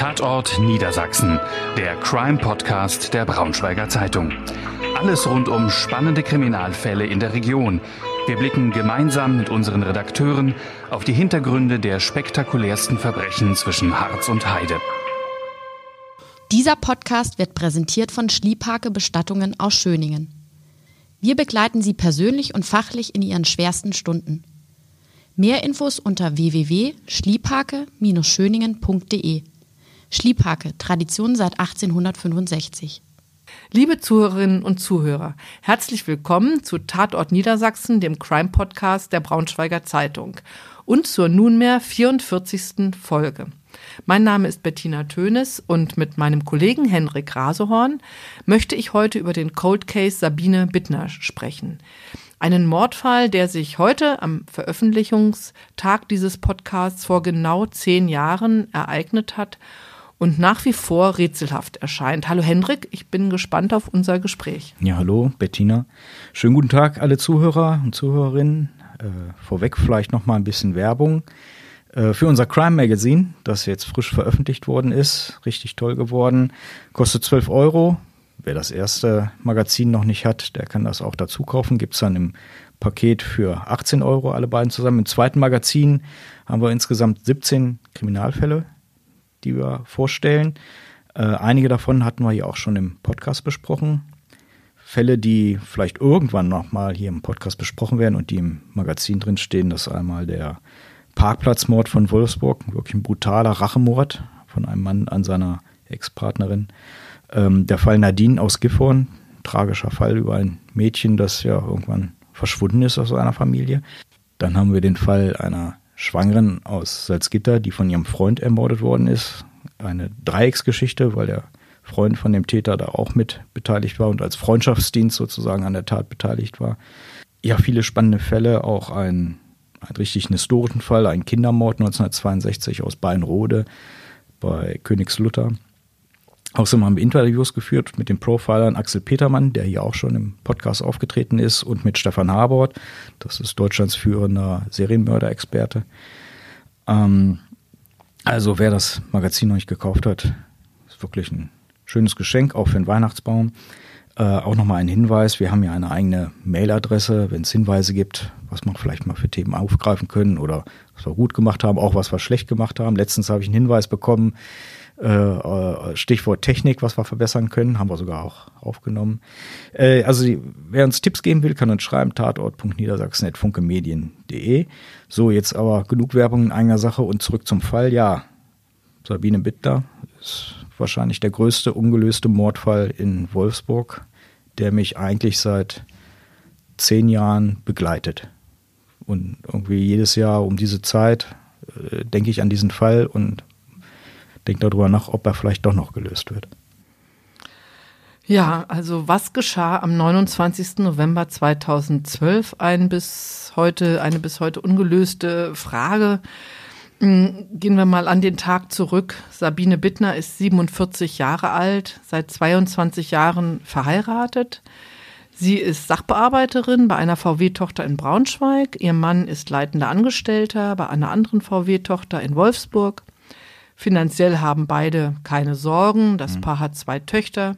Tatort Niedersachsen, der Crime-Podcast der Braunschweiger Zeitung. Alles rund um spannende Kriminalfälle in der Region. Wir blicken gemeinsam mit unseren Redakteuren auf die Hintergründe der spektakulärsten Verbrechen zwischen Harz und Heide. Dieser Podcast wird präsentiert von Schliephake Bestattungen aus Schöningen. Wir begleiten Sie persönlich und fachlich in Ihren schwersten Stunden. Mehr Infos unter www.schliephake-schöningen.de. Schliephake, Tradition seit 1865. Liebe Zuhörerinnen und Zuhörer, herzlich willkommen zu Tatort Niedersachsen, dem Crime-Podcast der Braunschweiger Zeitung und zur nunmehr 44. Folge. Mein Name ist Bettina Tönes und mit meinem Kollegen Henrik Rasehorn möchte ich heute über den Cold Case Sabine Bittner sprechen. Einen Mordfall, der sich heute am Veröffentlichungstag dieses Podcasts vor genau zehn Jahren ereignet hat und nach wie vor rätselhaft erscheint. Hallo Hendrik, ich bin gespannt auf unser Gespräch. Ja, hallo Bettina. Schönen guten Tag alle Zuhörer und Zuhörerinnen. Äh, vorweg vielleicht noch mal ein bisschen Werbung äh, für unser Crime Magazine, das jetzt frisch veröffentlicht worden ist. Richtig toll geworden. Kostet 12 Euro, Wer das erste Magazin noch nicht hat, der kann das auch dazu kaufen. Gibt es dann im Paket für 18 Euro alle beiden zusammen. Im zweiten Magazin haben wir insgesamt 17 Kriminalfälle, die wir vorstellen. Äh, einige davon hatten wir hier auch schon im Podcast besprochen. Fälle, die vielleicht irgendwann nochmal hier im Podcast besprochen werden und die im Magazin drin stehen, das ist einmal der Parkplatzmord von Wolfsburg, wirklich ein brutaler Rachemord von einem Mann an seiner Ex-Partnerin. Ähm, der Fall Nadine aus Gifhorn, tragischer Fall über ein Mädchen, das ja irgendwann verschwunden ist aus einer Familie. Dann haben wir den Fall einer Schwangeren aus Salzgitter, die von ihrem Freund ermordet worden ist. Eine Dreiecksgeschichte, weil der Freund von dem Täter da auch mit beteiligt war und als Freundschaftsdienst sozusagen an der Tat beteiligt war. Ja, viele spannende Fälle, auch ein, ein richtig historischen Fall, ein Kindermord 1962 aus Beinrode bei Königslutter. Außerdem haben wir Interviews geführt mit dem Profilern Axel Petermann, der hier auch schon im Podcast aufgetreten ist, und mit Stefan Habort, das ist Deutschlands führender Serienmörderexperte. Ähm, also wer das Magazin noch nicht gekauft hat, ist wirklich ein schönes Geschenk, auch für den Weihnachtsbaum. Äh, auch nochmal ein Hinweis, wir haben ja eine eigene Mailadresse, wenn es Hinweise gibt, was wir vielleicht mal für Themen aufgreifen können oder was wir gut gemacht haben, auch was wir schlecht gemacht haben. Letztens habe ich einen Hinweis bekommen, Stichwort Technik, was wir verbessern können, haben wir sogar auch aufgenommen. Äh, also wer uns Tipps geben will, kann uns schreiben, tatort.niedersachsen.funkemedien.de. So, jetzt aber genug Werbung in eigener Sache und zurück zum Fall. Ja, Sabine Bittler ist wahrscheinlich der größte ungelöste Mordfall in Wolfsburg, der mich eigentlich seit zehn Jahren begleitet. Und irgendwie jedes Jahr um diese Zeit äh, denke ich an diesen Fall und denkt darüber nach, ob er vielleicht doch noch gelöst wird. Ja, also was geschah am 29. November 2012? Ein bis heute, eine bis heute ungelöste Frage. Hm, gehen wir mal an den Tag zurück. Sabine Bittner ist 47 Jahre alt, seit 22 Jahren verheiratet. Sie ist Sachbearbeiterin bei einer VW-Tochter in Braunschweig. Ihr Mann ist leitender Angestellter bei einer anderen VW-Tochter in Wolfsburg. Finanziell haben beide keine Sorgen. Das mhm. Paar hat zwei Töchter.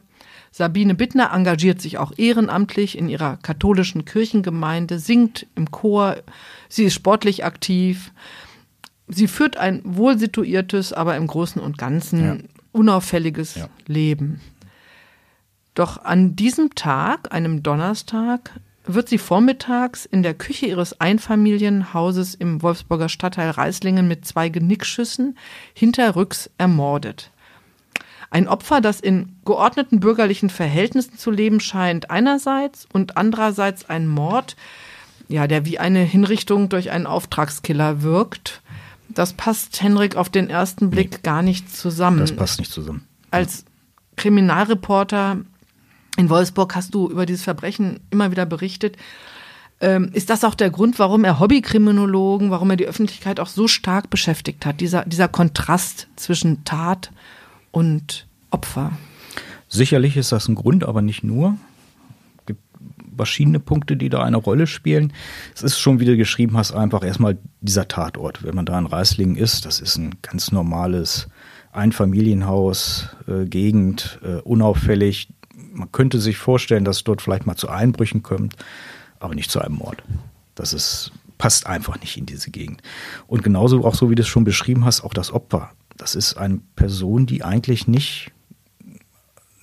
Sabine Bittner engagiert sich auch ehrenamtlich in ihrer katholischen Kirchengemeinde, singt im Chor. Sie ist sportlich aktiv. Sie führt ein wohlsituiertes, aber im Großen und Ganzen ja. unauffälliges ja. Leben. Doch an diesem Tag, einem Donnerstag, wird sie vormittags in der Küche ihres Einfamilienhauses im Wolfsburger Stadtteil Reislingen mit zwei Genickschüssen hinterrücks ermordet. Ein Opfer, das in geordneten bürgerlichen Verhältnissen zu leben scheint, einerseits und andererseits ein Mord, ja, der wie eine Hinrichtung durch einen Auftragskiller wirkt. Das passt Henrik auf den ersten Blick nee, gar nicht zusammen. Das passt nicht zusammen. Als Kriminalreporter in Wolfsburg hast du über dieses Verbrechen immer wieder berichtet. Ähm, ist das auch der Grund, warum er Hobbykriminologen, warum er die Öffentlichkeit auch so stark beschäftigt hat? Dieser, dieser Kontrast zwischen Tat und Opfer? Sicherlich ist das ein Grund, aber nicht nur. Es gibt verschiedene Punkte, die da eine Rolle spielen. Es ist schon, wie du geschrieben hast, einfach erstmal dieser Tatort. Wenn man da in Reislingen ist, das ist ein ganz normales Einfamilienhaus, äh, Gegend, äh, unauffällig. Man könnte sich vorstellen, dass es dort vielleicht mal zu Einbrüchen kommt, aber nicht zu einem Mord. Das ist, passt einfach nicht in diese Gegend. Und genauso auch so, wie du es schon beschrieben hast, auch das Opfer. Das ist eine Person, die eigentlich nicht,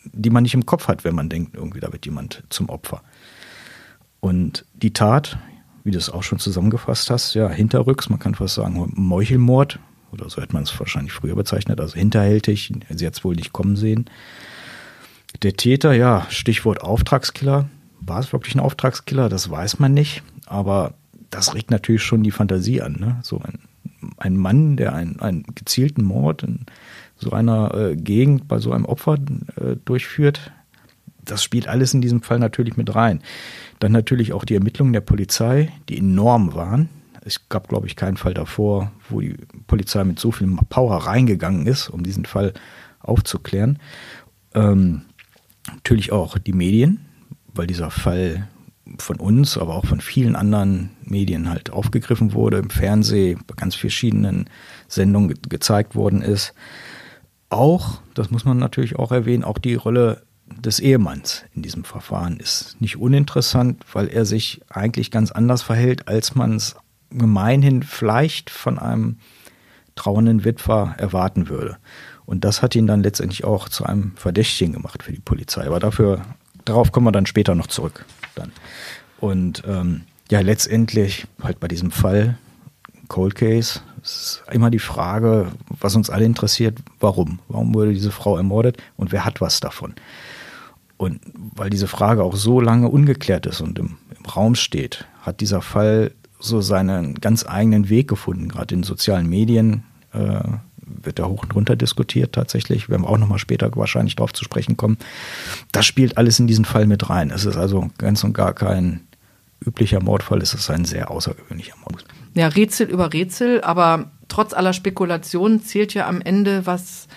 die man nicht im Kopf hat, wenn man denkt, irgendwie da wird jemand zum Opfer. Und die Tat, wie du es auch schon zusammengefasst hast, ja, hinterrücks, man kann fast sagen, Meuchelmord, oder so hätte man es wahrscheinlich früher bezeichnet, also hinterhältig, sie hat es wohl nicht kommen sehen. Der Täter, ja, Stichwort Auftragskiller. War es wirklich ein Auftragskiller? Das weiß man nicht, aber das regt natürlich schon die Fantasie an. Ne? So ein, ein Mann, der einen, einen gezielten Mord in so einer äh, Gegend bei so einem Opfer äh, durchführt, das spielt alles in diesem Fall natürlich mit rein. Dann natürlich auch die Ermittlungen der Polizei, die enorm waren. Es gab, glaube ich, keinen Fall davor, wo die Polizei mit so viel Power reingegangen ist, um diesen Fall aufzuklären. Ähm, natürlich auch die Medien, weil dieser Fall von uns, aber auch von vielen anderen Medien halt aufgegriffen wurde, im Fernsehen, bei ganz verschiedenen Sendungen ge gezeigt worden ist. Auch, das muss man natürlich auch erwähnen, auch die Rolle des Ehemanns in diesem Verfahren ist nicht uninteressant, weil er sich eigentlich ganz anders verhält, als man es gemeinhin vielleicht von einem trauernden Witwer erwarten würde. Und das hat ihn dann letztendlich auch zu einem Verdächtigen gemacht für die Polizei. Aber dafür, darauf kommen wir dann später noch zurück. Dann. Und ähm, ja, letztendlich halt bei diesem Fall, Cold Case, ist immer die Frage, was uns alle interessiert, warum? Warum wurde diese Frau ermordet und wer hat was davon? Und weil diese Frage auch so lange ungeklärt ist und im, im Raum steht, hat dieser Fall so seinen ganz eigenen Weg gefunden. Gerade in sozialen Medien äh, wird da hoch und runter diskutiert tatsächlich. Werden wir auch nochmal später wahrscheinlich darauf zu sprechen kommen. Das spielt alles in diesen Fall mit rein. Es ist also ganz und gar kein üblicher Mordfall, es ist ein sehr außergewöhnlicher Mord. Ja, Rätsel über Rätsel, aber trotz aller Spekulationen zählt ja am Ende, was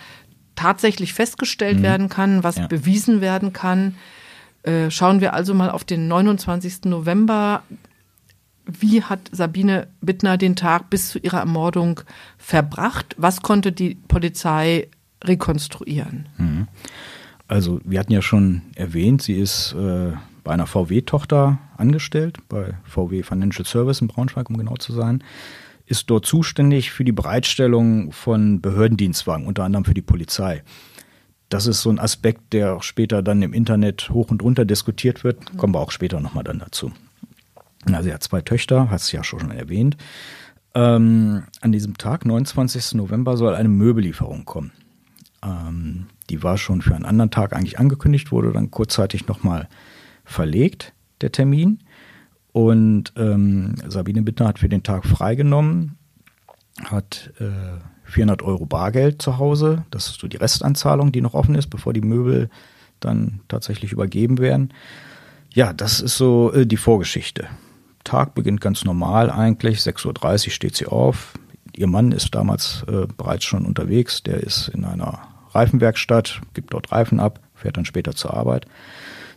tatsächlich festgestellt mhm. werden kann, was ja. bewiesen werden kann. Äh, schauen wir also mal auf den 29. November. Wie hat Sabine Bittner den Tag bis zu ihrer Ermordung verbracht? Was konnte die Polizei rekonstruieren? Mhm. Also wir hatten ja schon erwähnt, sie ist äh, bei einer VW-Tochter angestellt, bei VW Financial Service in Braunschweig, um genau zu sein ist dort zuständig für die Bereitstellung von Behördendienstwagen, unter anderem für die Polizei. Das ist so ein Aspekt, der auch später dann im Internet hoch und runter diskutiert wird. Kommen wir auch später nochmal dann dazu. Also er hat zwei Töchter, hast du ja schon erwähnt. Ähm, an diesem Tag, 29. November, soll eine Möbellieferung kommen. Ähm, die war schon für einen anderen Tag eigentlich angekündigt, wurde dann kurzzeitig nochmal verlegt, der Termin. Und ähm, Sabine Bittner hat für den Tag freigenommen, hat äh, 400 Euro Bargeld zu Hause. Das ist so die Restanzahlung, die noch offen ist, bevor die Möbel dann tatsächlich übergeben werden. Ja, das ist so äh, die Vorgeschichte. Tag beginnt ganz normal eigentlich. 6.30 Uhr steht sie auf. Ihr Mann ist damals äh, bereits schon unterwegs. Der ist in einer Reifenwerkstatt, gibt dort Reifen ab, fährt dann später zur Arbeit.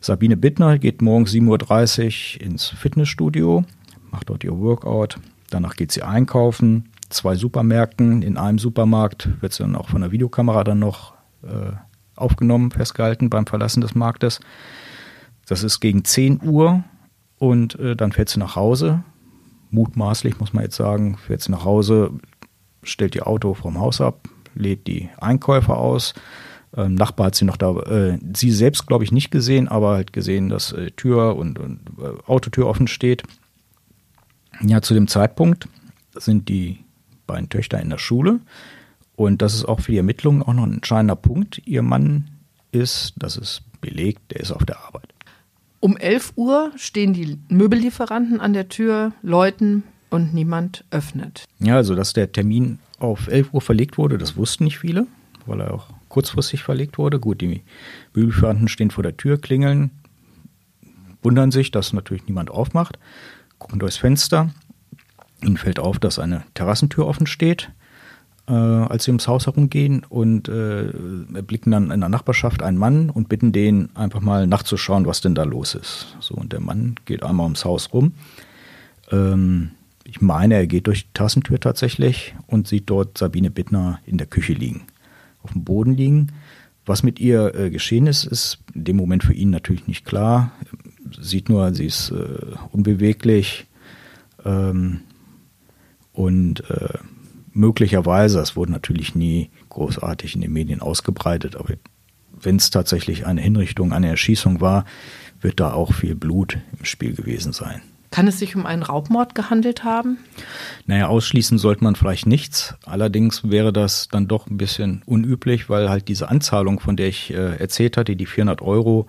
Sabine Bittner geht morgens 7.30 Uhr ins Fitnessstudio, macht dort ihr Workout. Danach geht sie einkaufen, zwei Supermärkten. In einem Supermarkt wird sie dann auch von der Videokamera dann noch äh, aufgenommen, festgehalten beim Verlassen des Marktes. Das ist gegen 10 Uhr und äh, dann fährt sie nach Hause. Mutmaßlich muss man jetzt sagen, fährt sie nach Hause, stellt ihr Auto vom Haus ab, lädt die Einkäufer aus, ähm, Nachbar hat sie noch da, äh, sie selbst glaube ich nicht gesehen, aber halt gesehen, dass äh, Tür und, und äh, Autotür offen steht. Ja, zu dem Zeitpunkt sind die beiden Töchter in der Schule und das ist auch für die Ermittlungen auch noch ein entscheidender Punkt. Ihr Mann ist, das ist belegt, der ist auf der Arbeit. Um 11 Uhr stehen die Möbellieferanten an der Tür, läuten und niemand öffnet. Ja, also dass der Termin auf 11 Uhr verlegt wurde, das wussten nicht viele, weil er auch kurzfristig verlegt wurde. Gut, die Möbelfirmen stehen vor der Tür, klingeln, wundern sich, dass natürlich niemand aufmacht, gucken durchs Fenster. Ihnen fällt auf, dass eine Terrassentür offen steht, äh, als sie ums Haus herumgehen und äh, erblicken dann in der Nachbarschaft einen Mann und bitten den einfach mal nachzuschauen, was denn da los ist. So, und der Mann geht einmal ums Haus rum. Ähm, ich meine, er geht durch die Terrassentür tatsächlich und sieht dort Sabine Bittner in der Küche liegen. auf dem Boden liegen. Was mit ihr äh, geschehen ist, ist in dem Moment für ihn natürlich nicht klar. Sieht nur, sie ist äh, unbeweglich ähm, und äh, möglicherweise, das wurde natürlich nie großartig in den Medien ausgebreitet, aber wenn es tatsächlich eine Hinrichtung, eine Erschießung war, wird da auch viel Blut im Spiel gewesen sein. Kann es sich um einen Raubmord gehandelt haben? Naja, ausschließen sollte man vielleicht nichts. Allerdings wäre das dann doch ein bisschen unüblich, weil halt diese Anzahlung, von der ich äh, erzählt hatte, die 400 Euro,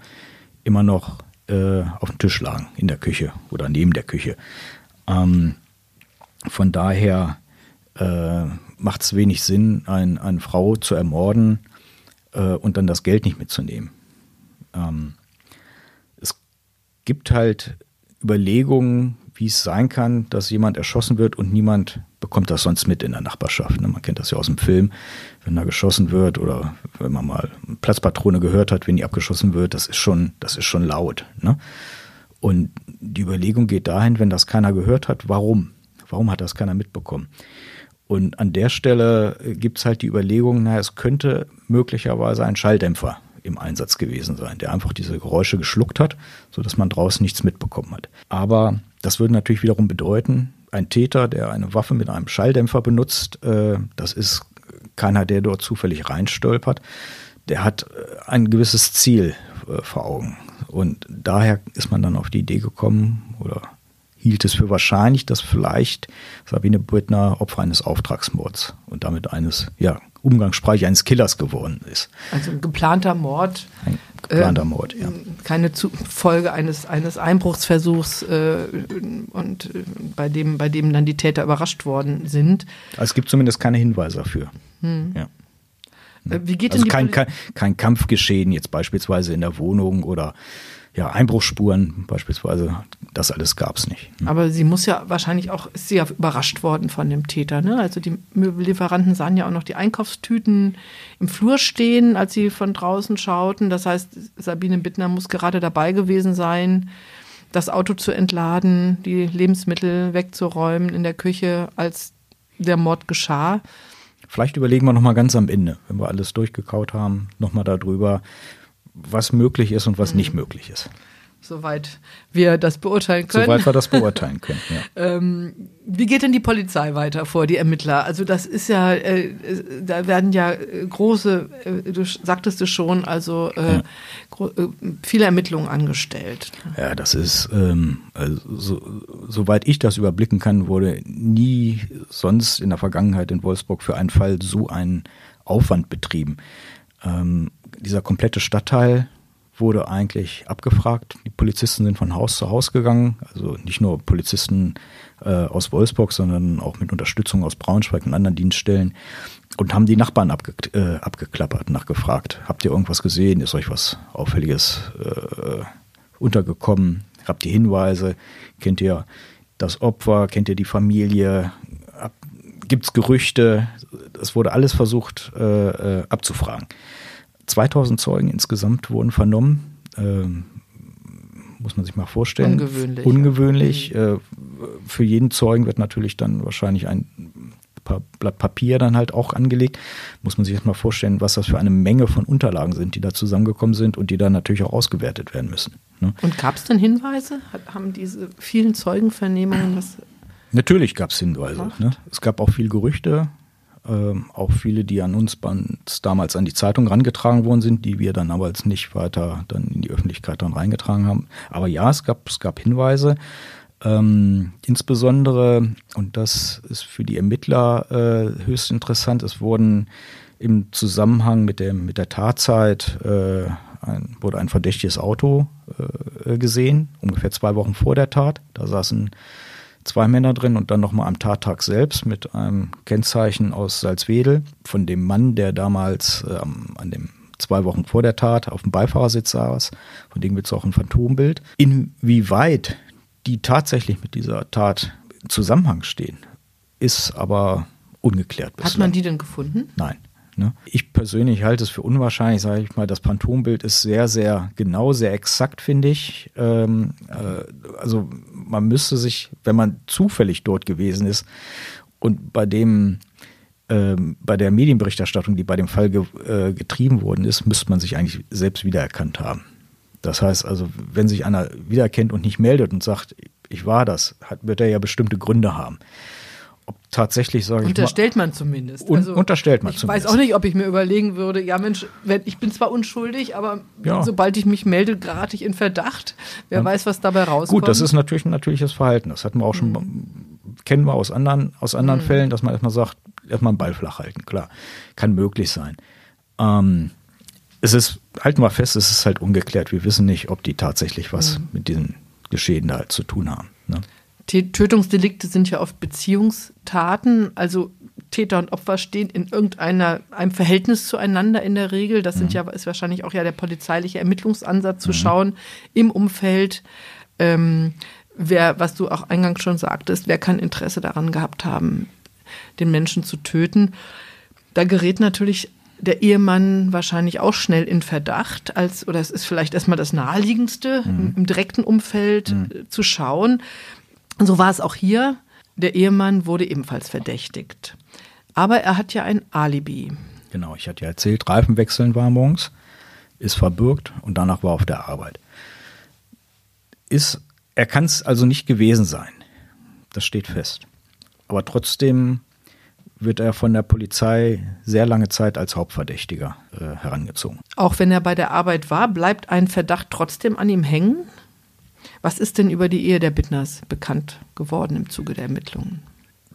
immer noch äh, auf dem Tisch lagen, in der Küche oder neben der Küche. Ähm, von daher äh, macht es wenig Sinn, ein, eine Frau zu ermorden äh, und dann das Geld nicht mitzunehmen. Ähm, es gibt halt Überlegungen, wie es sein kann, dass jemand erschossen wird und niemand bekommt das sonst mit in der Nachbarschaft. Ne? Man kennt das ja aus dem Film, wenn da geschossen wird oder wenn man mal Platzpatrone gehört hat, wenn die abgeschossen wird, das ist schon, das ist schon laut. Ne? Und die Überlegung geht dahin, wenn das keiner gehört hat, warum? Warum hat das keiner mitbekommen? Und an der Stelle gibt es halt die Überlegung, na, es könnte möglicherweise ein Schalldämpfer im Einsatz gewesen sein, der einfach diese Geräusche geschluckt hat, sodass man draußen nichts mitbekommen hat. Aber das würde natürlich wiederum bedeuten, ein Täter, der eine Waffe mit einem Schalldämpfer benutzt, äh, das ist keiner, der dort zufällig reinstolpert, der hat äh, ein gewisses Ziel äh, vor Augen. Und daher ist man dann auf die Idee gekommen oder hielt es für wahrscheinlich, dass vielleicht Sabine Brittner Opfer eines Auftragsmords und damit eines, ja, umgangssprachlich eines Killers geworden ist. Also ein geplanter Mord. Ein geplanter äh, Mord, ja. Keine Folge eines, eines Einbruchsversuchs äh, und äh, bei, dem, bei dem dann die Täter überrascht worden sind. Also es gibt zumindest keine Hinweise dafür. Hm. Ja. Äh, wie geht also denn kein, kein, kein Kampfgeschehen jetzt beispielsweise in der Wohnung oder ja, Einbruchsspuren beispielsweise, das alles gab es nicht. Ne? Aber sie muss ja wahrscheinlich auch, ist sie ja überrascht worden von dem Täter. Ne? Also die Möbellieferanten sahen ja auch noch die Einkaufstüten im Flur stehen, als sie von draußen schauten. Das heißt, Sabine Bittner muss gerade dabei gewesen sein, das Auto zu entladen, die Lebensmittel wegzuräumen in der Küche, als der Mord geschah. Vielleicht überlegen wir nochmal ganz am Ende, wenn wir alles durchgekaut haben, nochmal darüber, was möglich ist und was mhm. nicht möglich ist. Soweit wir das beurteilen können. Soweit wir das beurteilen können, ja. ähm, wie geht denn die Polizei weiter vor, die Ermittler? Also das ist ja, äh, da werden ja große, äh, du sagtest es schon, also äh, ja. Äh, viele Ermittlungen angestellt. Ja, das ist, ähm, also, so, soweit ich das überblicken kann, wurde nie sonst in der Vergangenheit in Wolfsburg für einen Fall so ein Aufwand betrieben. Ähm, dieser komplette Stadtteil wurde eigentlich abgefragt. Die Polizisten sind von Haus zu Haus gegangen, also nicht nur Polizisten äh, aus Wolfsburg, sondern auch mit Unterstützung aus Braunschweig und anderen Dienststellen und haben die Nachbarn abge äh, abgeklappert, nachgefragt. Habt ihr irgendwas gesehen? Ist euch was Auffälliges äh, untergekommen? Habt ihr Hinweise? Kennt ihr das Opfer? Kennt ihr die Familie? Gibt es Gerüchte? Es wurde alles versucht äh, äh abzufragen. 2000 Zeugen insgesamt wurden vernommen. Ähm, muss man sich mal vorstellen. Ungewöhnlich. Ungewöhnlich. Ja. Äh, für jeden Zeugen wird natürlich dann wahrscheinlich ein Blatt Papier dann halt auch angelegt. Muss man sich jetzt mal vorstellen, was das für eine Menge von Unterlagen sind, die da zusammengekommen sind und die dann natürlich auch ausgewertet werden müssen. Ne? Und gab es denn Hinweise? haben diese vielen Zeugenvernehmungen das? Natürlich gab es Hinweise. Ne? Es gab auch viel Gerüchte. Ähm, auch viele, die an uns damals an die Zeitung rangetragen worden sind, die wir dann aber jetzt nicht weiter dann in die Öffentlichkeit dann reingetragen haben. Aber ja, es gab, es gab Hinweise. Ähm, insbesondere, und das ist für die Ermittler äh, höchst interessant, es wurden im Zusammenhang mit, dem, mit der Tatzeit äh, ein, wurde ein verdächtiges Auto äh, gesehen, ungefähr zwei Wochen vor der Tat. Da saßen zwei Männer drin und dann nochmal am Tattag selbst mit einem Kennzeichen aus Salzwedel von dem Mann, der damals äh, an dem zwei Wochen vor der Tat auf dem Beifahrersitz saß. Von dem gibt es auch ein Phantombild. Inwieweit die tatsächlich mit dieser Tat in Zusammenhang stehen, ist aber ungeklärt. Bislang. Hat man die denn gefunden? Nein. Ne? Ich persönlich halte es für unwahrscheinlich, sage ich mal, das Phantombild ist sehr, sehr genau, sehr exakt, finde ich. Ähm, äh, also man müsste sich, wenn man zufällig dort gewesen ist und bei dem ähm, bei der Medienberichterstattung, die bei dem Fall ge äh, getrieben worden ist, müsste man sich eigentlich selbst wiedererkannt haben. Das heißt also, wenn sich einer wiedererkennt und nicht meldet und sagt, ich war das, hat, wird er ja bestimmte Gründe haben. Ob tatsächlich, sage ich Unterstellt man zumindest. Un unterstellt man ich zumindest. weiß auch nicht, ob ich mir überlegen würde, ja Mensch, wenn, ich bin zwar unschuldig, aber Ja. sobald ich mich melde, gerate ich in Verdacht. Wer weiß, was dabei rauskommt. Gut, das ist natürlich ein natürliches Verhalten. Das hatten wir auch schon, kennen wir aus anderen, aus anderen Fällen, dass man erstmal sagt, erstmal einen Ball flach halten, klar. Kann möglich sein. Ähm, es ist, halten wir fest, es ist halt ungeklärt. Wir wissen nicht, ob die tatsächlich was mit diesem Geschehen da halt zu tun haben. Ne? Tötungsdelikte sind ja oft Beziehungstaten, also Täter und Opfer stehen in irgendeiner einem Verhältnis zueinander in der Regel. Das sind ja ist wahrscheinlich auch ja der polizeiliche Ermittlungsansatz zu schauen im Umfeld. Ähm, wer, was du auch eingangs schon sagtest, wer kann Interesse daran gehabt haben, den Menschen zu töten? Da gerät natürlich der Ehemann wahrscheinlich auch schnell in Verdacht, als, oder es ist vielleicht erstmal das Naheliegendste, im, im direkten Umfeld äh, zu schauen. Und so war es auch hier. Der Ehemann wurde ebenfalls verdächtigt. Aber er hat ja ein Alibi. Genau, ich hatte ja erzählt, Reifenwechseln war morgens, ist verbürgt und danach war auf der Arbeit. Ist, er kann es also nicht gewesen sein. Das steht fest. Aber trotzdem wird er von der Polizei sehr lange Zeit als Hauptverdächtiger äh, herangezogen. Auch wenn er bei der Arbeit war, bleibt ein Verdacht trotzdem an ihm hängen. Was ist denn über die Ehe der Bittners bekannt geworden im Zuge der Ermittlungen?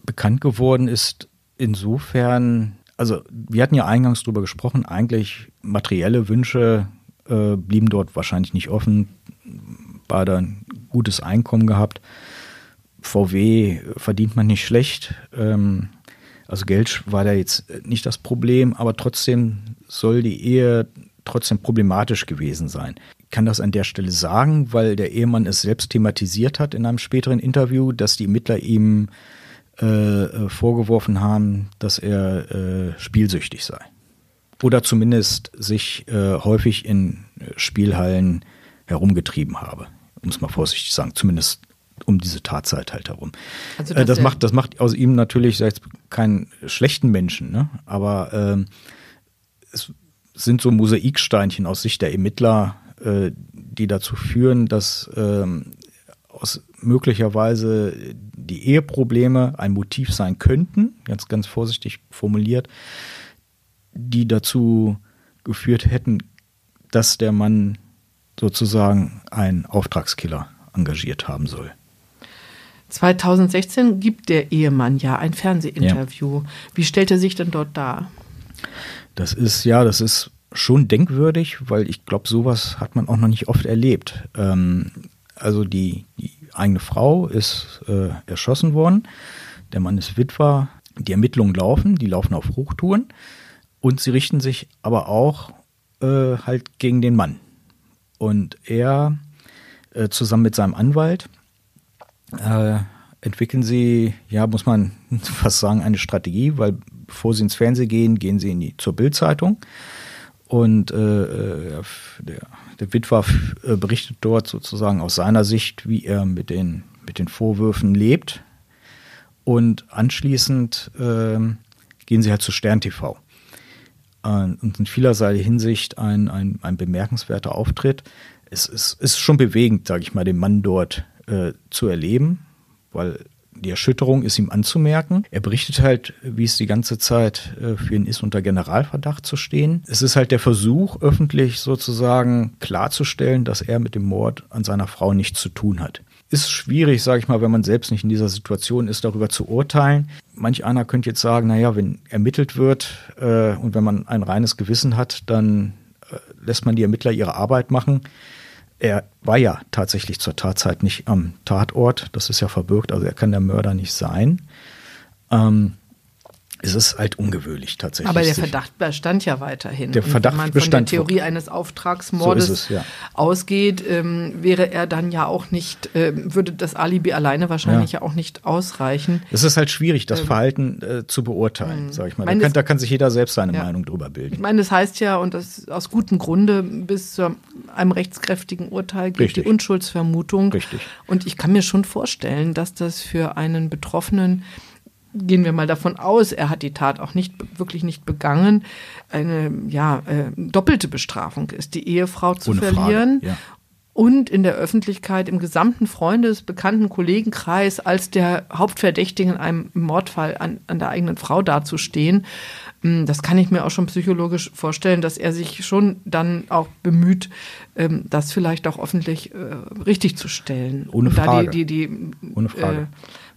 bekannt geworden ist insofern, also wir hatten ja eingangs drüber gesprochen, eigentlich materielle Wünsche äh, blieben dort wahrscheinlich nicht offen. Beide ein gutes Einkommen gehabt. VW verdient man nicht schlecht. Ähm, also Geld war da jetzt nicht das Problem, aber trotzdem soll die Ehe trotzdem problematisch gewesen sein. Ich kann das an der Stelle sagen, weil der Ehemann es selbst thematisiert hat in einem späteren Interview, dass die Ermittler ihm äh, äh, vorgeworfen haben, dass er äh, spielsüchtig sei. Oder zumindest sich äh, häufig in äh, Spielhallen herumgetrieben habe, um es mal vorsichtig zu sagen, zumindest um diese Tatzeit halt herum. Also, äh, das, er- macht, das macht aus ihm natürlich jetzt, keinen schlechten Menschen, ne? aber ähm, es sind so Mosaiksteinchen aus Sicht der Ermittler, äh, die dazu führen, dass ähm, aus möglicherweise die Eheprobleme ein Motiv sein könnten, ganz, ganz vorsichtig formuliert, die dazu geführt hätten, dass der Mann sozusagen einen Auftragskiller engagiert haben soll. 2016 gibt der Ehemann ja ein Fernsehinterview. Wie stellt er sich denn dort dar? Das ist, ja, das ist schon denkwürdig, weil ich glaube, sowas hat man auch noch nicht oft erlebt. Ähm, also die, die eigene Frau ist äh, erschossen worden, der Mann ist Witwer, die Ermittlungen laufen, die laufen auf Hochtouren und sie richten sich aber auch äh, halt gegen den Mann. Und er äh, zusammen mit seinem Anwalt äh, entwickeln sie, ja, muss man fast sagen, eine Strategie, weil bevor sie ins Fernsehen gehen, gehen sie in die, zur Bildzeitung und äh, äh, der, der Witwer äh, berichtet dort sozusagen aus seiner Sicht, wie er mit den, mit den Vorwürfen lebt. Und anschließend äh, gehen sie halt zu Stern TV. Äh, und in vielerlei Hinsicht ein, ein, ein bemerkenswerter Auftritt. Es ist, ist schon bewegend, sage ich mal, den Mann dort äh, zu erleben, weil die Erschütterung ist ihm anzumerken. Er berichtet halt, wie es die ganze Zeit äh, für ihn ist, unter Generalverdacht zu stehen. Es ist halt der Versuch, öffentlich sozusagen klarzustellen, dass er mit dem Mord an seiner Frau nichts zu tun hat. Ist schwierig, sage ich mal, wenn man selbst nicht in dieser Situation ist, darüber zu urteilen. Manch einer könnte jetzt sagen, naja, wenn ermittelt wird äh, und wenn man ein reines Gewissen hat, dann äh, lässt man die Ermittler ihre Arbeit machen. Er war ja tatsächlich zur Tatzeit nicht am Tatort. Das ist ja verbürgt, also er kann der Mörder nicht sein. Ähm, es ist halt ungewöhnlich tatsächlich. Aber der Verdacht bestand ja weiterhin. Der Und Verdacht wenn man bestand von der Theorie eines Auftragsmordes So es, ja. ausgeht, ähm, wäre er dann ja auch nicht, ähm, würde das Alibi alleine wahrscheinlich ja, Ja. auch nicht ausreichen. Es ist halt schwierig, das Verhalten äh, zu beurteilen, sag ich mal. Da Ähm, Meine, kann, es- da kann sich jeder selbst seine Ja. Meinung drüber bilden. Ich meine, das heißt ja, und das aus gutem Grunde, bis zu einem rechtskräftigen Urteil gilt Richtig. die Unschuldsvermutung. Richtig. Und ich kann mir schon vorstellen, dass das für einen Betroffenen gehen wir mal davon aus, er hat die Tat auch nicht wirklich nicht begangen, eine ja äh, doppelte Bestrafung ist, die Ehefrau zu Ohne Frage, verlieren ja. und in der Öffentlichkeit im gesamten Freundes-, Bekannten-, Kollegenkreis als der Hauptverdächtige in einem Mordfall an, an der eigenen Frau dazustehen. Mm, Das kann ich mir auch schon psychologisch vorstellen, dass er sich schon dann auch bemüht, ähm, das vielleicht auch öffentlich äh, richtig zu stellen. Ohne Und da Frage. die, die, die Ohne Frage. Äh,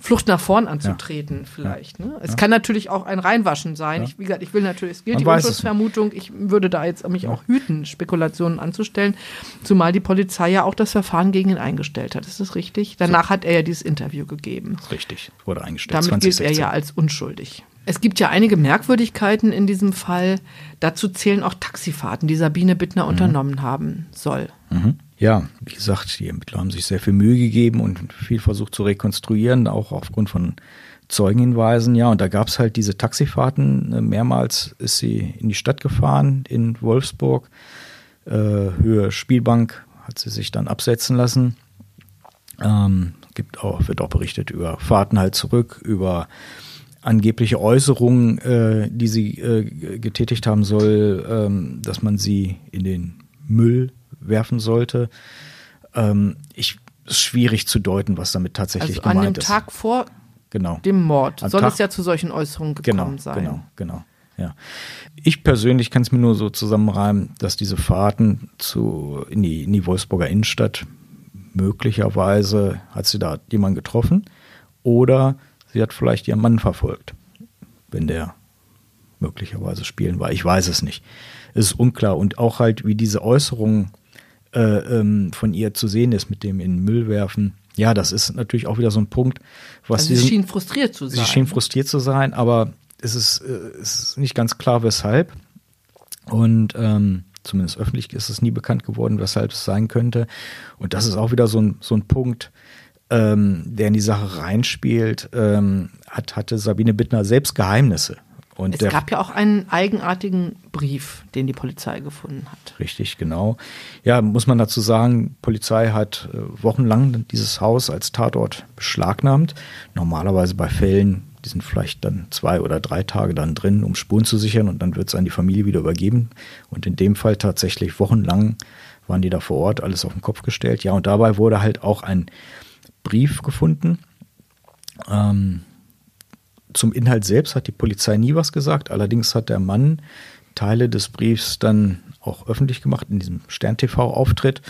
Flucht nach vorn anzutreten, vielleicht. Ne? Es kann natürlich auch ein Reinwaschen sein. Ich, wie gesagt, ich will natürlich, es gilt Man die Unschuldsvermutung. Ich würde da jetzt mich auch hüten, Spekulationen anzustellen, zumal die Polizei ja auch das Verfahren gegen ihn eingestellt hat. Ist das richtig? Danach hat er ja dieses Interview gegeben. Richtig, wurde eingestellt. Damit gilt er 2016. ja als unschuldig. Es gibt ja einige Merkwürdigkeiten in diesem Fall. Dazu zählen auch Taxifahrten, die Sabine Bittner unternommen haben soll. Mhm. Ja, wie gesagt, die Ermittler haben sich sehr viel Mühe gegeben und viel versucht zu rekonstruieren, auch aufgrund von Zeugenhinweisen. Ja, und da gab es halt diese Taxifahrten. Äh, Mehrmals ist sie in die Stadt gefahren, in Wolfsburg. Äh, Höhe Spielbank hat sie sich dann absetzen lassen. Ähm, gibt auch, wird auch berichtet über Fahrten halt zurück, über angebliche Äußerungen, äh, die sie äh, getätigt haben soll, ähm, dass man sie in den Müll werfen sollte. Ähm, ich ist schwierig zu deuten, was damit tatsächlich Also an dem gemeint ist. Tag vor genau. dem Mord Am soll Tag- es ja zu solchen Äußerungen Genau, gekommen sein. genau, genau. Ja. Ich persönlich kann es mir nur so zusammenreimen, dass diese Fahrten zu, in, die, in die Wolfsburger Innenstadt möglicherweise hat sie da jemanden getroffen oder sie hat vielleicht ihren Mann verfolgt, wenn der möglicherweise spielen war. Ich weiß es nicht. Es ist unklar und auch halt, wie diese Äußerung äh, ähm, von ihr zu sehen ist mit dem in den Müll werfen. Ja, das ist natürlich auch wieder so ein Punkt, was Also sie diesen- schien frustriert zu sein. Sie schien frustriert zu sein, aber es ist, äh, es ist nicht ganz klar, weshalb. Und ähm, zumindest öffentlich ist es nie bekannt geworden, weshalb es sein könnte. Und das ist auch wieder so ein, so ein Punkt, ähm, der in die Sache reinspielt. Ähm, hat, hatte Sabine Bittner selbst Geheimnisse. Und es gab ja auch einen eigenartigen Brief, den die Polizei gefunden hat. Richtig, genau. Ja, muss man dazu sagen, Polizei hat äh, wochenlang dieses Haus als Tatort beschlagnahmt. Normalerweise bei Fällen, die sind vielleicht dann zwei oder drei Tage dann drin, um Spuren zu sichern und dann wird es an die Familie wieder übergeben. Und in dem Fall tatsächlich wochenlang waren die da vor Ort, alles auf den Kopf gestellt. Ja, und dabei wurde halt auch ein Brief gefunden. Ähm, zum Inhalt selbst hat die Polizei nie was gesagt. Allerdings hat der Mann Teile des Briefs dann auch öffentlich gemacht in diesem Stern-TV-Auftritt.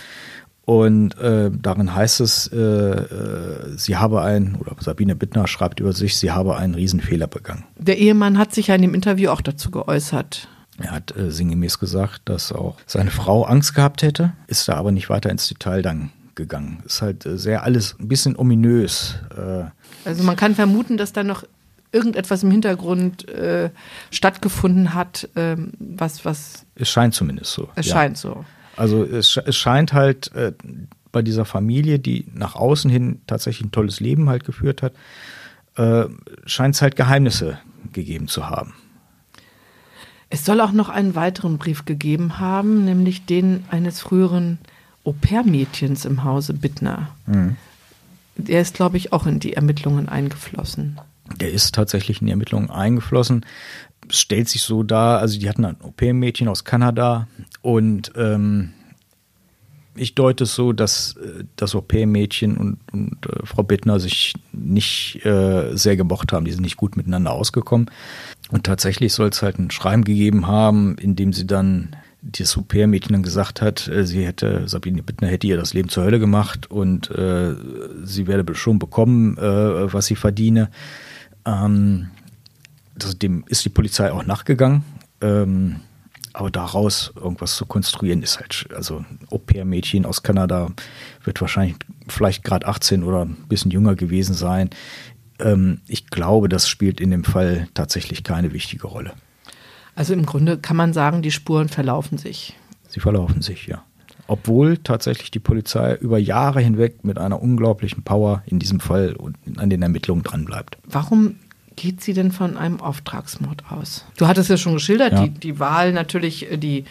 Und äh, darin heißt es, äh, äh, sie habe ein, oder Sabine Bittner schreibt über sich, sie habe einen Riesenfehler begangen. Der Ehemann hat sich ja in dem Interview auch dazu geäußert. Er hat äh, sinngemäß gesagt, dass auch seine Frau Angst gehabt hätte, ist da aber nicht weiter ins Detail dann gegangen. Ist halt äh, sehr alles ein bisschen ominös. Äh, Also man kann vermuten, dass da noch irgendetwas im Hintergrund äh, stattgefunden hat, ähm, was, was es scheint zumindest so. es ja. scheint so. Also es, es scheint halt äh, bei dieser Familie, die nach außen hin tatsächlich ein tolles Leben halt geführt hat, äh, scheint es halt Geheimnisse gegeben zu haben. Es soll auch noch einen weiteren Brief gegeben haben, nämlich den eines früheren Au-pair-Mädchens im Hause Bittner. Der ist, glaube ich, auch in die Ermittlungen eingeflossen. Der ist tatsächlich in die Ermittlungen eingeflossen. Es stellt sich so dar, also die hatten ein Au-pair-Mädchen aus Kanada und ähm, ich deute es so, dass äh, das Au-pair-Mädchen und, und äh, Frau Bittner sich nicht äh, sehr gemocht haben. Die sind nicht gut miteinander ausgekommen. Und tatsächlich soll es halt ein Schreiben gegeben haben, in dem sie dann das Au-pair-Mädchen dann gesagt hat, äh, sie hätte, Sabine Bittner hätte ihr das Leben zur Hölle gemacht und äh, sie werde schon bekommen, äh, was sie verdiene. Ähm, das, dem ist die Polizei auch nachgegangen. Ähm, aber daraus irgendwas zu konstruieren, ist halt, also ein Au-pair-Mädchen aus Kanada wird wahrscheinlich vielleicht gerade 18 oder ein bisschen jünger gewesen sein. Ähm, ich glaube, das spielt in dem Fall tatsächlich keine wichtige Rolle. Also im Grunde kann man sagen, die Spuren verlaufen sich. Sie verlaufen sich, ja. Obwohl tatsächlich die Polizei über Jahre hinweg mit einer unglaublichen Power in diesem Fall und an den Ermittlungen dranbleibt. Warum geht sie denn von einem Auftragsmord aus? Du hattest ja schon geschildert, Ja. die, die Wahl natürlich, äh, die,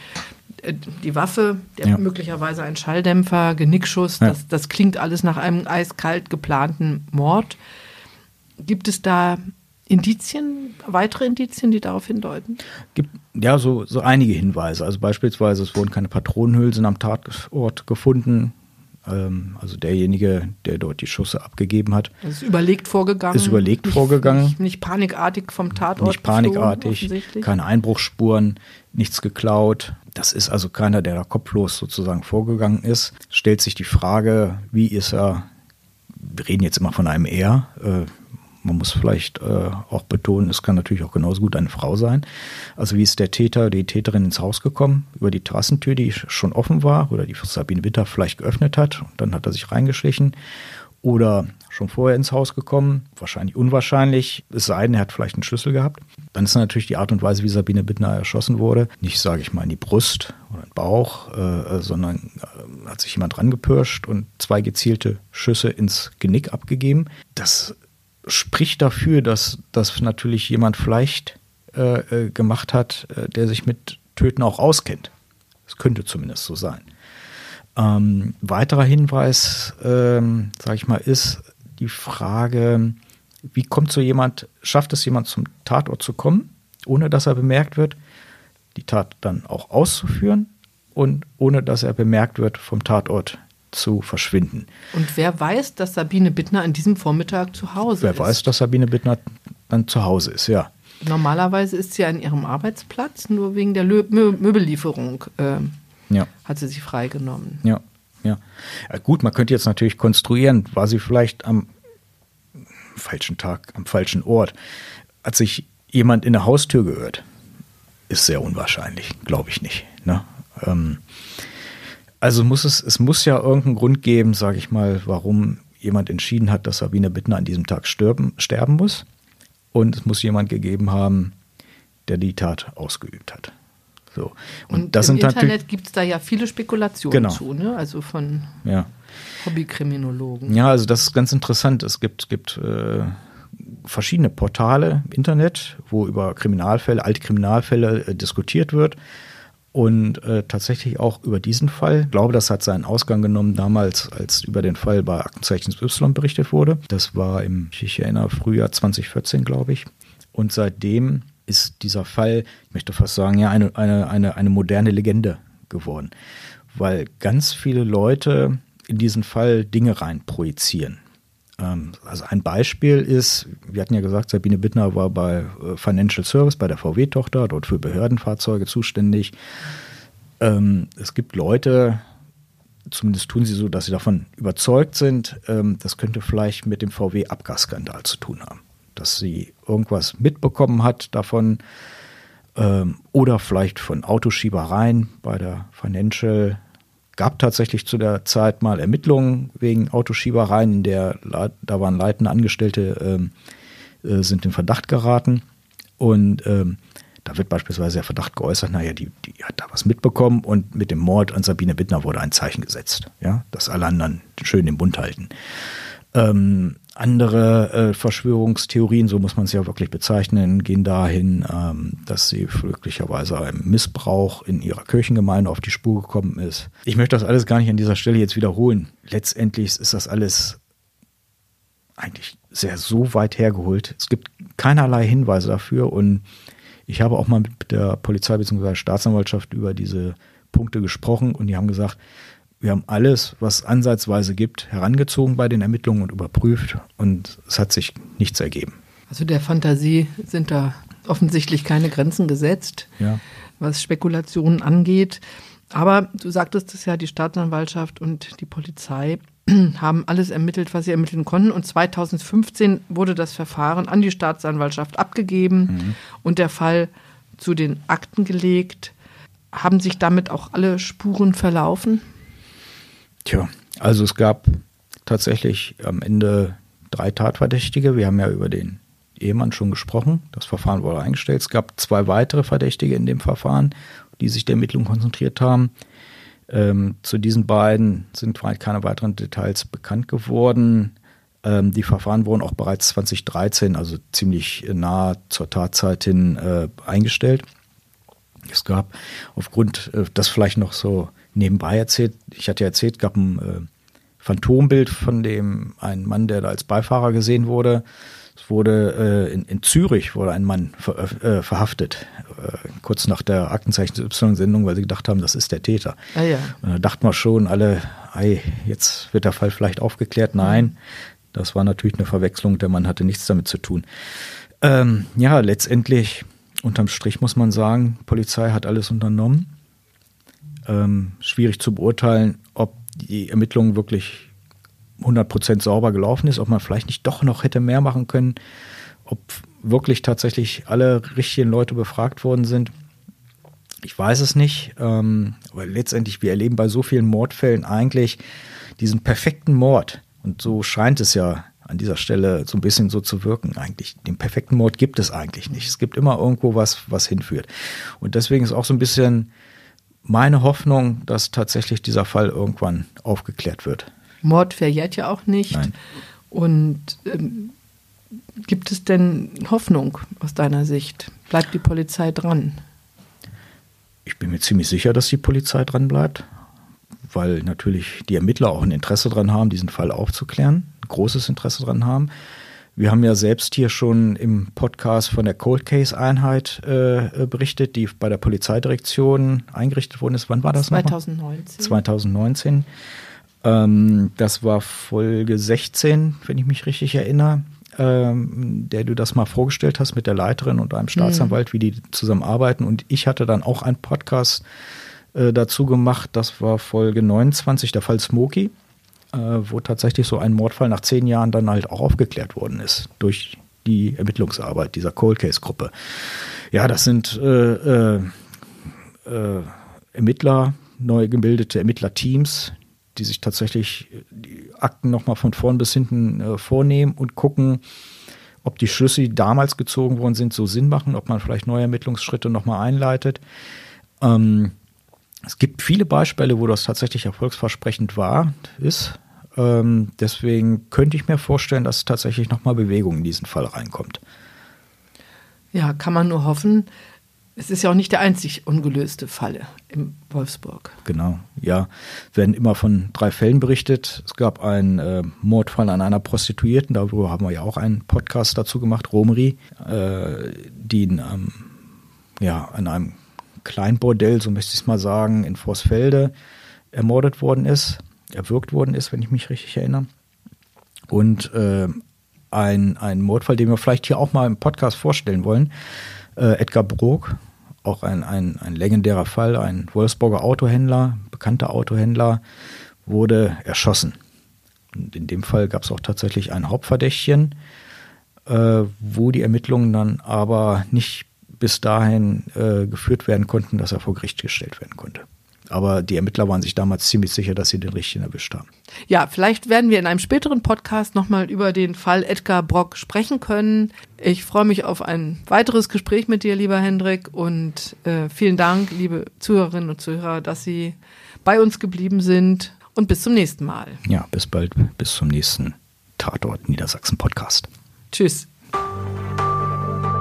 äh, die Waffe, Ja. möglicherweise ein Schalldämpfer, Genickschuss, Ja. das, das klingt alles nach einem eiskalt geplanten Mord. Gibt es da Indizien, weitere Indizien, die darauf hindeuten? Gibt ja so, so einige Hinweise. Also beispielsweise, es wurden keine Patronenhülsen am Tatort gefunden. Ähm, also derjenige, der dort die Schüsse abgegeben hat. Das ist überlegt vorgegangen. Ist überlegt nicht, vorgegangen. Nicht, nicht, panikartig vom Tatort. Nicht panikartig, keine Einbruchsspuren, nichts geklaut. Das ist also keiner, der da kopflos sozusagen vorgegangen ist. Stellt sich die Frage, wie ist er, wir reden jetzt immer von einem Er, äh, man muss vielleicht äh, auch betonen, es kann natürlich auch genauso gut eine Frau sein. Also wie ist der Täter, die Täterin ins Haus gekommen? Über die Terrassentür, die schon offen war oder die Sabine Witter vielleicht geöffnet hat. Und dann hat er sich reingeschlichen. Oder schon vorher ins Haus gekommen. Wahrscheinlich unwahrscheinlich. Es sei denn, er hat vielleicht einen Schlüssel gehabt. Dann ist natürlich die Art und Weise, wie Sabine Bittner erschossen wurde. Nicht, sage ich mal, in die Brust oder in den Bauch, äh, sondern äh, hat sich jemand rangepirscht und zwei gezielte Schüsse ins Genick abgegeben. Das spricht dafür, dass das natürlich jemand vielleicht äh, äh, gemacht hat, äh, der sich mit Töten auch auskennt. Das könnte zumindest so sein. Ähm, weiterer Hinweis, ähm, sage ich mal, ist die Frage, wie kommt so jemand, schafft es jemand zum Tatort zu kommen, ohne dass er bemerkt wird, die Tat dann auch auszuführen und ohne dass er bemerkt wird, vom Tatort zu verschwinden. Und wer weiß, dass Sabine Bittner an diesem Vormittag zu Hause wer ist? Wer weiß, dass Sabine Bittner dann zu Hause ist, ja. Normalerweise ist sie an ihrem Arbeitsplatz, nur wegen der Lö Mö Möbellieferung äh, ja. hat sie sich freigenommen. Ja, ja. ja. Gut, man könnte jetzt natürlich konstruieren, war sie vielleicht am falschen Tag, am falschen Ort. Hat sich jemand in der Haustür gehört? Ist sehr unwahrscheinlich, glaube ich nicht. Ne? Ähm, also muss es, es muss ja irgendeinen Grund geben, sage ich mal, warum jemand entschieden hat, dass Sabine Bittner an diesem Tag sterben, sterben muss. Und es muss jemand gegeben haben, der die Tat ausgeübt hat. So. Und, Und das im sind Internet gibt es da ja viele Spekulationen genau. zu, ne? also von ja. Hobbykriminologen. Ja, also das ist ganz interessant. Es gibt, gibt äh, verschiedene Portale im Internet, wo über Kriminalfälle, alte Kriminalfälle äh, diskutiert wird und äh, tatsächlich auch über diesen Fall. Ich glaube, das hat seinen Ausgang genommen damals, als über den Fall bei Aktenzeichen Y berichtet wurde. Das war im, ich erinnere, Frühjahr 2014, glaube ich. Und seitdem ist dieser Fall, ich möchte fast sagen, ja, eine, eine, eine, eine moderne Legende geworden. Weil ganz viele Leute in diesen Fall Dinge rein projizieren. Ähm, also ein Beispiel ist, wir hatten ja gesagt, Sabine Bittner war bei äh, Financial Service, bei der VW-Tochter, dort für Behördenfahrzeuge zuständig. Ähm, es gibt Leute, zumindest tun sie so, dass sie davon überzeugt sind, ähm, das könnte vielleicht mit dem VW-Abgasskandal zu tun haben. Dass sie irgendwas mitbekommen hat davon oder vielleicht von Autoschiebereien bei der Financial gab tatsächlich zu der Zeit mal Ermittlungen wegen Autoschiebereien, der da waren leitende Angestellte, ähm, äh, sind in Verdacht geraten. Und ähm, da wird beispielsweise der Verdacht geäußert, naja, die, die hat da was mitbekommen und mit dem Mord an Sabine Bittner wurde ein Zeichen gesetzt, ja, dass alle anderen schön den Mund halten. Ähm, andere äh, Verschwörungstheorien, so muss man es ja wirklich bezeichnen, gehen dahin, ähm, dass sie glücklicherweise einem Missbrauch in ihrer Kirchengemeinde auf die Spur gekommen ist. Ich möchte das alles gar nicht an dieser Stelle jetzt wiederholen. Letztendlich ist das alles eigentlich sehr so weit hergeholt. Es gibt keinerlei Hinweise dafür und ich habe auch mal mit der Polizei bzw. Staatsanwaltschaft über diese Punkte gesprochen und die haben gesagt, wir haben alles, was ansatzweise gibt, herangezogen bei den Ermittlungen und überprüft und es hat sich nichts ergeben. Also der Fantasie sind da offensichtlich keine Grenzen gesetzt, ja. was Spekulationen angeht. Aber du sagtest es ja, die Staatsanwaltschaft und die Polizei haben alles ermittelt, was sie ermitteln konnten. Und 2015 wurde das Verfahren an die Staatsanwaltschaft abgegeben mhm. und der Fall zu den Akten gelegt. Haben sich damit auch alle Spuren verlaufen? Tja, also es gab tatsächlich am Ende drei Tatverdächtige. Wir haben ja über den Ehemann schon gesprochen. Das Verfahren wurde eingestellt. Es gab zwei weitere Verdächtige in dem Verfahren, die sich der Ermittlung konzentriert haben. Ähm, zu diesen beiden sind keine weiteren Details bekannt geworden. Ähm, die Verfahren wurden auch bereits 2013, also ziemlich nah zur Tatzeit hin, äh, eingestellt. Es gab aufgrund, äh, das vielleicht noch so nebenbei erzählt, ich hatte ja erzählt, gab einen äh, Phantombild von dem einen Mann, der da als Beifahrer gesehen wurde. Es wurde äh, in, in Zürich wurde ein Mann ver, äh, verhaftet, äh, kurz nach der Aktenzeichen Y-Sendung, weil sie gedacht haben, das ist der Täter. Ah, ja. Und da dachten wir schon alle, ei, jetzt wird der Fall vielleicht aufgeklärt. Nein, das war natürlich eine Verwechslung. Der Mann hatte nichts damit zu tun. Ähm, ja, letztendlich, unterm Strich muss man sagen, Polizei hat alles unternommen. Ähm, schwierig zu beurteilen, ob die Ermittlungen wirklich 100% sauber gelaufen ist, ob man vielleicht nicht doch noch hätte mehr machen können, ob wirklich tatsächlich alle richtigen Leute befragt worden sind. Ich weiß es nicht, ähm, aber letztendlich, wir erleben bei so vielen Mordfällen eigentlich diesen perfekten Mord. Und so scheint es ja an dieser Stelle so ein bisschen so zu wirken eigentlich. Den perfekten Mord gibt es eigentlich nicht. Es gibt immer irgendwo was, was hinführt. Und deswegen ist auch so ein bisschen meine Hoffnung, dass tatsächlich dieser Fall irgendwann aufgeklärt wird. Mord verjährt ja auch nicht. Nein. Und ähm, gibt es denn Hoffnung aus deiner Sicht? Bleibt die Polizei dran? Ich bin mir ziemlich sicher, dass die Polizei dran bleibt, weil natürlich die Ermittler auch ein Interesse dran haben, diesen Fall aufzuklären, ein großes Interesse dran haben. Wir haben ja selbst hier schon im Podcast von der Cold Case Einheit äh, berichtet, die bei der Polizeidirektion eingerichtet worden ist. Wann war das? 2019. Nochmal? 2019. Ähm, das war Folge 16, wenn ich mich richtig erinnere, ähm, der du das mal vorgestellt hast mit der Leiterin und einem Staatsanwalt, mhm. wie die zusammenarbeiten. Und ich hatte dann auch einen Podcast äh, dazu gemacht. Das war Folge 29, der Fall Smokey äh, wo tatsächlich so ein Mordfall nach zehn Jahren dann halt auch aufgeklärt worden ist durch die Ermittlungsarbeit dieser Cold Case Gruppe. Ja, das sind äh, äh, äh, Ermittler, neu gebildete Ermittlerteams, die sich tatsächlich die Akten nochmal von vorn bis hinten äh, vornehmen und gucken, ob die Schlüsse, die damals gezogen worden sind, so Sinn machen, ob man vielleicht neue Ermittlungsschritte nochmal einleitet. Ähm, es gibt viele Beispiele, wo das tatsächlich erfolgsversprechend war, ist. Ähm, deswegen könnte ich mir vorstellen, dass tatsächlich nochmal Bewegung in diesen Fall reinkommt. Ja, kann man nur hoffen. Es ist ja auch nicht der einzig ungelöste Falle im Wolfsburg. Genau, ja. Werden immer von drei Fällen berichtet. Es gab einen äh, Mordfall an einer Prostituierten, darüber haben wir ja auch einen Podcast dazu gemacht, Romri, äh, die in, ähm, ja, an einem Kleinbordell, so möchte ich es mal sagen, in Vorsfelde ermordet worden ist erwürgt worden ist, wenn ich mich richtig erinnere. Und äh, ein, ein Mordfall, den wir vielleicht hier auch mal im Podcast vorstellen wollen. Äh, Edgar Brok, auch ein, ein, ein legendärer Fall, ein Wolfsburger Autohändler, bekannter Autohändler, wurde erschossen. Und in dem Fall gab es auch tatsächlich ein Hauptverdächtchen, äh, wo die Ermittlungen dann aber nicht bis dahin äh, geführt werden konnten, dass er vor Gericht gestellt werden konnte. Aber die Ermittler waren sich damals ziemlich sicher, dass sie den richtigen erwischt haben. Ja, vielleicht werden wir in einem späteren Podcast nochmal über den Fall Edgar Brock sprechen können. Ich freue mich auf ein weiteres Gespräch mit dir, lieber Hendrik. Und äh, vielen Dank, liebe Zuhörerinnen und Zuhörer, dass Sie bei uns geblieben sind. Und bis zum nächsten Mal. Ja, bis bald. Bis zum nächsten Tatort Niedersachsen Podcast. Tschüss.